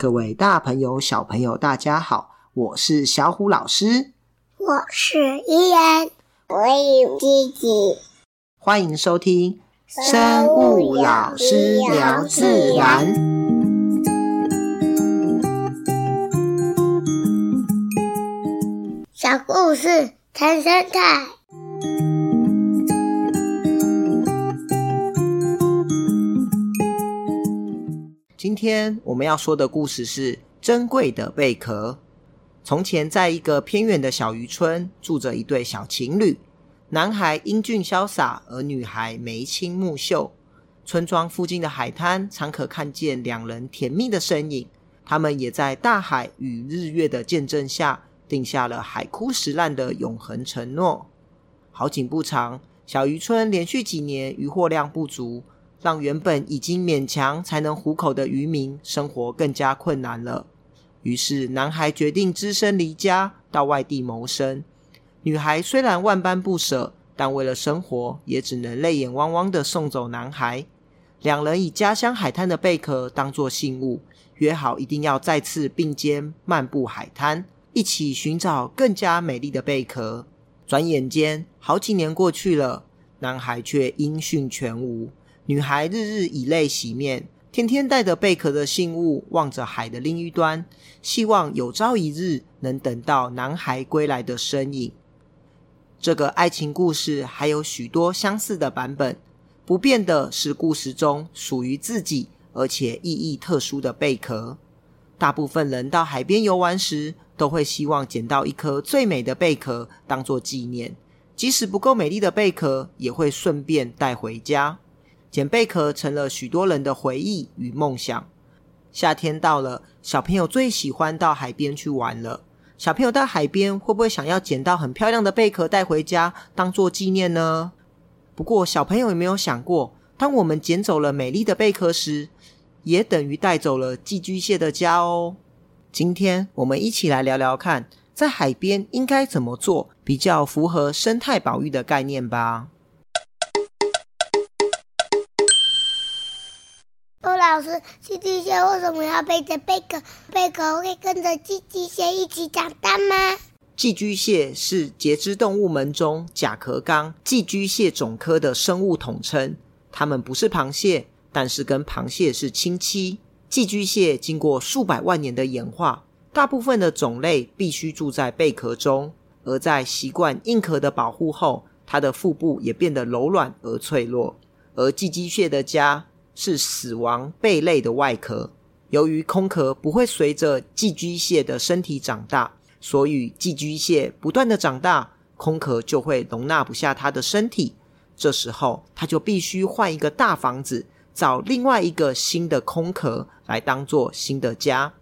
各位大朋友、小朋友，大家好，我是小虎老师，我是依然，我有弟弟，欢迎收听生物老师聊自然，小故事谈生态。天我们要说的故事是珍贵的贝壳。从前，在一个偏远的小渔村，住着一对小情侣。男孩英俊潇洒，而女孩眉清目秀。村庄附近的海滩常可看见两人甜蜜的身影。他们也在大海与日月的见证下，定下了海枯石烂的永恒承诺。好景不长，小渔村连续几年渔获量不足。让原本已经勉强才能糊口的渔民生活更加困难了。于是，男孩决定只身离家到外地谋生。女孩虽然万般不舍，但为了生活，也只能泪眼汪汪的送走男孩。两人以家乡海滩的贝壳当作信物，约好一定要再次并肩漫步海滩，一起寻找更加美丽的贝壳。转眼间，好几年过去了，男孩却音讯全无。女孩日日以泪洗面，天天带着贝壳的信物望着海的另一端，希望有朝一日能等到男孩归来的身影。这个爱情故事还有许多相似的版本，不变的是故事中属于自己而且意义特殊的贝壳。大部分人到海边游玩时，都会希望捡到一颗最美的贝壳当做纪念，即使不够美丽的贝壳，也会顺便带回家。捡贝壳成了许多人的回忆与梦想。夏天到了，小朋友最喜欢到海边去玩了。小朋友到海边会不会想要捡到很漂亮的贝壳带回家当做纪念呢？不过，小朋友有没有想过，当我们捡走了美丽的贝壳时，也等于带走了寄居蟹的家哦。今天我们一起来聊聊看，在海边应该怎么做，比较符合生态保育的概念吧。老师，寄居蟹为什么要背着贝壳？贝壳会跟着寄居蟹一起长大吗？寄居蟹是节肢动物门中甲壳纲寄居蟹总科的生物统称。它们不是螃蟹，但是跟螃蟹是亲戚。寄居蟹经过数百万年的演化，大部分的种类必须住在贝壳中，而在习惯硬壳的保护后，它的腹部也变得柔软而脆弱。而寄居蟹的家。是死亡贝类的外壳。由于空壳不会随着寄居蟹的身体长大，所以寄居蟹不断的长大，空壳就会容纳不下它的身体。这时候，它就必须换一个大房子，找另外一个新的空壳来当做新的家。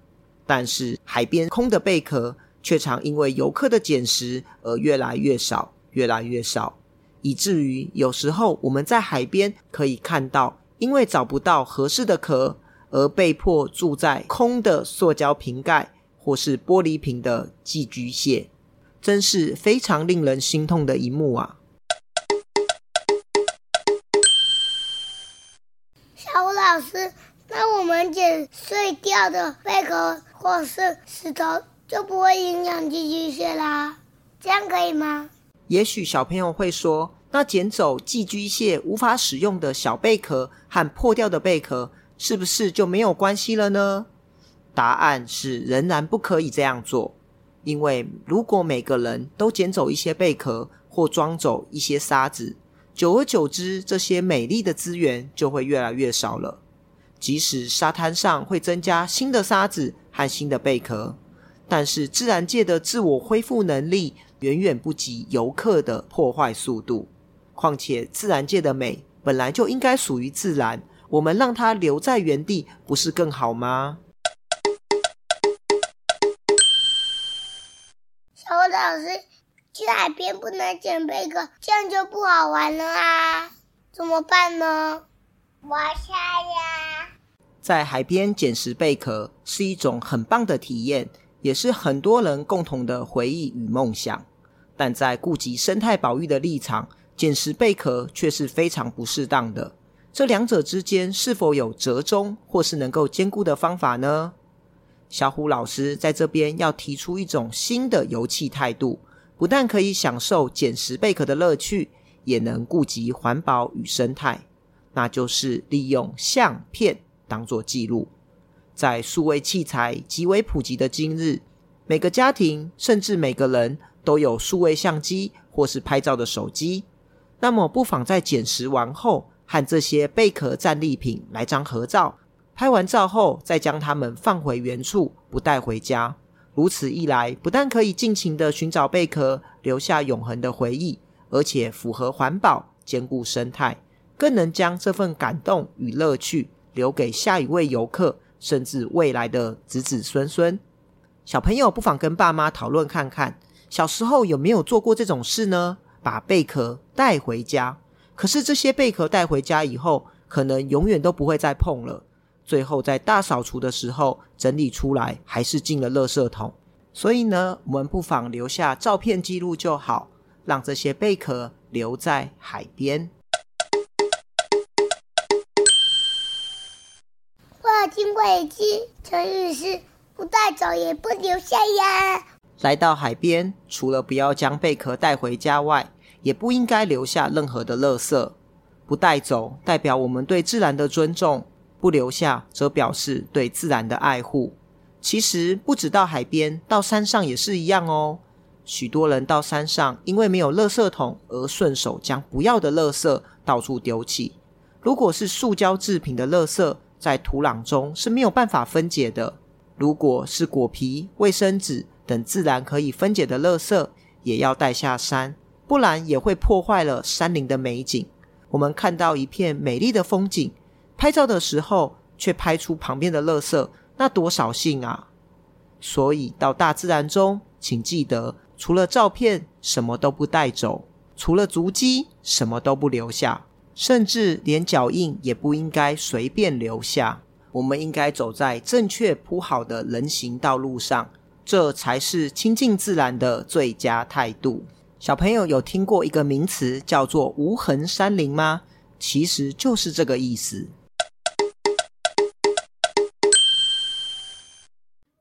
但是，海边空的贝壳却常因为游客的捡拾而越来越少，越来越少，以至于有时候我们在海边可以看到。因为找不到合适的壳，而被迫住在空的塑胶瓶盖或是玻璃瓶的寄居蟹，真是非常令人心痛的一幕啊！小吴老师，那我们捡碎掉的贝壳或是石头，就不会影响寄居蟹啦？这样可以吗？也许小朋友会说。那捡走寄居蟹无法使用的小贝壳和破掉的贝壳，是不是就没有关系了呢？答案是仍然不可以这样做，因为如果每个人都捡走一些贝壳或装走一些沙子，久而久之，这些美丽的资源就会越来越少了。即使沙滩上会增加新的沙子和新的贝壳，但是自然界的自我恢复能力远远不及游客的破坏速度。况且，自然界的美本来就应该属于自然，我们让它留在原地，不是更好吗？小虎老师，去海边不能捡贝壳，这样就不好玩了啊！怎么办呢？挖沙呀！在海边捡拾贝壳是一种很棒的体验，也是很多人共同的回忆与梦想。但在顾及生态保育的立场，捡拾贝壳却是非常不适当的，这两者之间是否有折中或是能够兼顾的方法呢？小虎老师在这边要提出一种新的游憩态度，不但可以享受捡拾贝壳的乐趣，也能顾及环保与生态，那就是利用相片当做记录。在数位器材极为普及的今日，每个家庭甚至每个人都有数位相机或是拍照的手机。那么，不妨在捡拾完后，和这些贝壳战利品来张合照。拍完照后，再将它们放回原处，不带回家。如此一来，不但可以尽情地寻找贝壳，留下永恒的回忆，而且符合环保、兼顾生态，更能将这份感动与乐趣留给下一位游客，甚至未来的子子孙孙。小朋友不妨跟爸妈讨论看看，小时候有没有做过这种事呢？把贝壳带回家，可是这些贝壳带回家以后，可能永远都不会再碰了。最后在大扫除的时候整理出来，还是进了垃圾桶。所以呢，我们不妨留下照片记录就好，让这些贝壳留在海边。我有听过一句成语是“不带走也不留下”呀。来到海边，除了不要将贝壳带回家外，也不应该留下任何的垃圾。不带走，代表我们对自然的尊重。不留下，则表示对自然的爱护。其实不止到海边，到山上也是一样哦。许多人到山上，因为没有垃圾桶，而顺手将不要的垃圾到处丢弃。如果是塑胶制品的垃圾，在土壤中是没有办法分解的。如果是果皮、卫生纸等自然可以分解的垃圾，也要带下山，不然也会破坏了山林的美景。我们看到一片美丽的风景。拍照的时候，却拍出旁边的垃圾，那多扫兴啊！所以到大自然中，请记得，除了照片，什么都不带走；除了足迹，什么都不留下，甚至连脚印也不应该随便留下。我们应该走在正确铺好的人行道路上，这才是亲近自然的最佳态度。小朋友有听过一个名词叫做“无痕山林”吗？其实就是这个意思。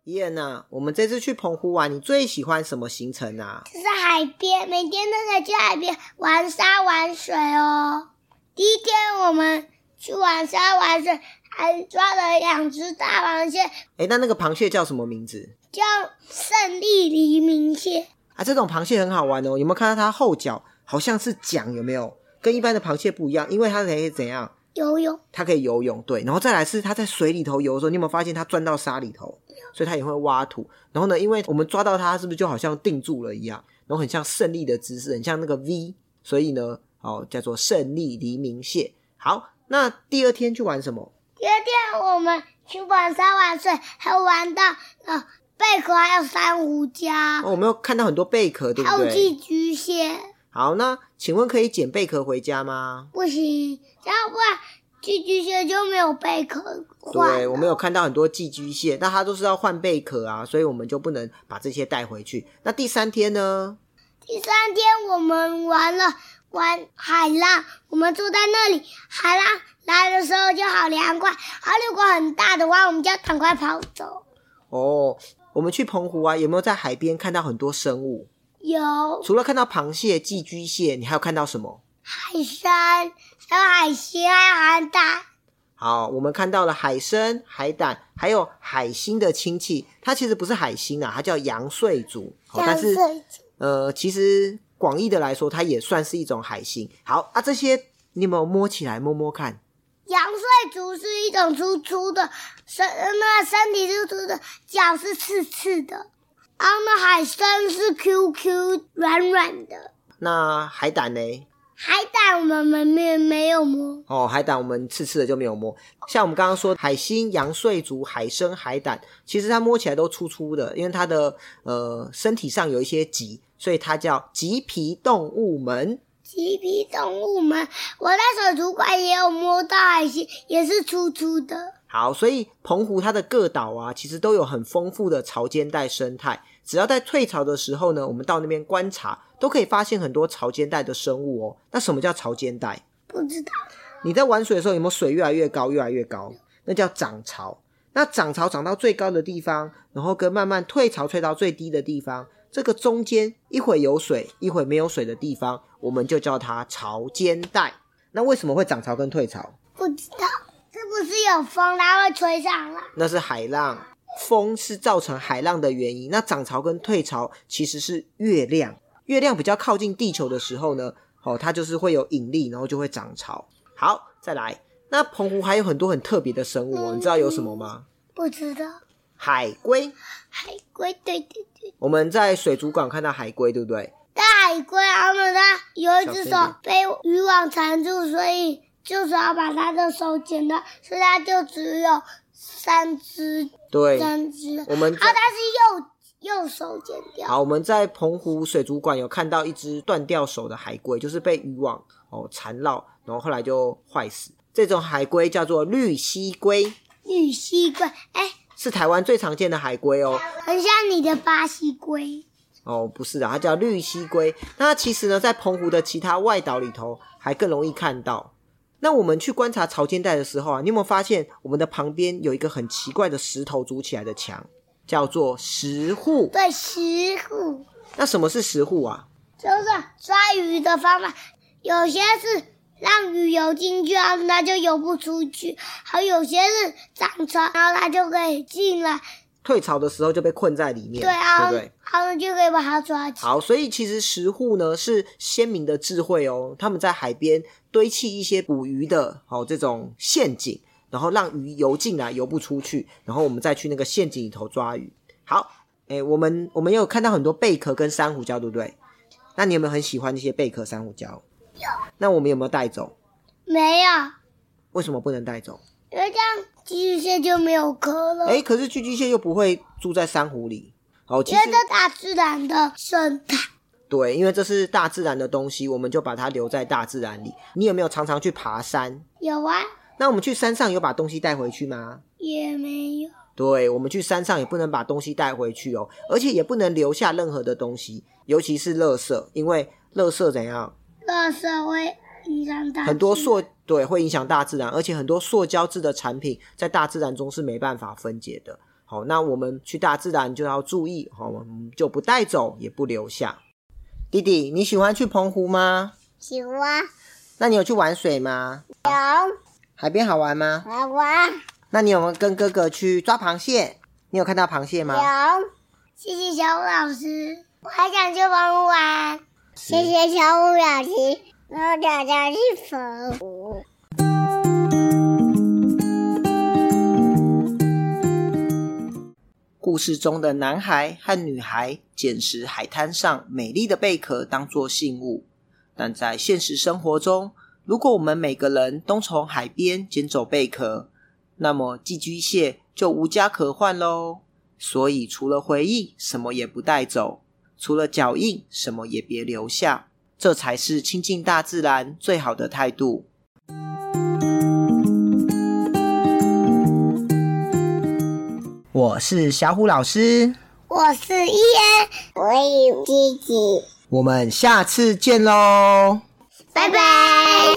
伊恩呐，我们这次去澎湖玩，你最喜欢什么行程啊？就是海边，每天都在去海边玩沙玩水哦。第一天我们去玩沙玩水，还抓了两只大螃蟹。哎，那那个螃蟹叫什么名字？叫胜利黎明蟹。啊，这种螃蟹很好玩哦。有没有看到它后脚好像是桨？有没有？跟一般的螃蟹不一样，因为它可以怎样？游泳。它可以游泳，对。然后再来是它在水里头游的时候，你有没有发现它钻到沙里头？所以它也会挖土，然后呢，因为我们抓到它，是不是就好像定住了一样？然后很像胜利的姿势，很像那个 V，所以呢，哦，叫做胜利黎明蟹。好，那第二天去玩什么？第二天我们去玩沙玩水，还玩到呃贝壳，还有珊瑚礁。哦，我们有看到很多贝壳，对不对？还有寄居蟹。好，那请问可以捡贝壳回家吗？不行，这样不然。寄居蟹就没有贝壳换。对，我们有看到很多寄居蟹，那它都是要换贝壳啊，所以我们就不能把这些带回去。那第三天呢？第三天我们玩了玩海浪，我们坐在那里，海浪来的时候就好凉快。而如果很大的话，我们就要赶快跑走。哦，我们去澎湖啊，有没有在海边看到很多生物？有。除了看到螃蟹、寄居蟹，你还有看到什么？海参。还有海星，还有海胆。好，我们看到了海参、海胆，还有海星的亲戚。它其实不是海星啊，它叫阳燧足。但是，呃，其实广义的来说，它也算是一种海星。好啊，这些你有没有摸起来摸摸看？阳燧足是一种粗粗的身，那身体是粗的，脚是刺刺的。然后呢，海参是 Q Q 软软的。那海胆呢？海胆我们没没有摸哦，海胆我们刺刺的就没有摸。像我们刚刚说海星、羊睡足、海参、海胆，其实它摸起来都粗粗的，因为它的呃身体上有一些棘，所以它叫棘皮动物门。鳍皮动物们，我在水族馆也有摸到海星，也是粗粗的。好，所以澎湖它的各岛啊，其实都有很丰富的潮间带生态。只要在退潮的时候呢，我们到那边观察，都可以发现很多潮间带的生物哦。那什么叫潮间带？不知道。你在玩水的时候，有没有水越来越高，越来越高？那叫涨潮。那涨潮涨到最高的地方，然后跟慢慢退潮退到最低的地方，这个中间一会有水，一会没有水的地方，我们就叫它潮间带。那为什么会涨潮跟退潮？不知道，是不是有风它会吹上来？那是海浪，风是造成海浪的原因。那涨潮跟退潮其实是月亮，月亮比较靠近地球的时候呢，哦，它就是会有引力，然后就会涨潮。好，再来。那澎湖还有很多很特别的生物，嗯，你知道有什么吗？不知道。海龟。海龟，对对对。我们在水族馆看到海龟，对不对？大海龟，他们它有一只手被渔网缠住，所以就是要把它的手剪掉，所以它就只有三只。对，三只。我们啊，它是右右手剪掉。好，我们在澎湖水族馆有看到一只断掉手的海龟，就是被渔网哦缠绕，然后后来就坏死。这种海龟叫做绿蜥龟，绿蜥龟，哎，是台湾最常见的海龟哦，很像你的巴西龟哦，不是的，它叫绿蜥龟。那它其实呢，在澎湖的其他外岛里头还更容易看到。那我们去观察潮间带的时候啊，你有没有发现我们的旁边有一个很奇怪的石头组起来的墙，叫做石户？对，石户。那什么是石户啊？就是抓鱼的方法，有些是。让鱼游进去，然后它就游不出去。还有些是涨潮，然后它就可以进来。退潮的时候就被困在里面，对啊，对不对？他们就可以把它抓。好，所以其实石户呢是先民的智慧哦。他们在海边堆砌一些捕鱼的好这种陷阱，然后让鱼游进来，游不出去，然后我们再去那个陷阱里头抓鱼。好，哎，我们我们有看到很多贝壳跟珊瑚礁，对不对？那你有没有很喜欢那些贝壳、珊瑚礁？有，那我们有没有带走？没有。为什么不能带走？因为这样寄居蟹就没有壳了。哎，可是寄居蟹又不会住在珊瑚里。好，其实，因为这大自然的生态。对，因为这是大自然的东西，我们就把它留在大自然里。你有没有常常去爬山？有啊。那我们去山上有把东西带回去吗？也没有。对，我们去山上也不能把东西带回去哦，而且也不能留下任何的东西，尤其是垃圾，因为垃圾怎样？垃圾会影响大，很多塑，对，会影响大自然，而且很多塑胶制的产品在大自然中是没办法分解的。好，那我们去大自然就要注意，好，我们就不带走，也不留下。弟弟，你喜欢去澎湖吗？喜欢。那你有去玩水吗？有。海边好玩吗？好玩。那你有没有跟哥哥去抓螃蟹？你有看到螃蟹吗？有。谢谢小五老师，我还想去澎湖玩。谢谢小虎表情，然后大家去澎湖。故事中的男孩和女孩捡拾海滩上美丽的贝壳当作信物，但在现实生活中，如果我们每个人都从海边捡走贝壳，那么寄居蟹就无家可换喽。所以，除了回忆，什么也不带走。除了脚印，什么也别留下，这才是亲近大自然最好的态度。我是小虎老师，我是伊恩，我有弟弟，我们下次见喽，拜拜。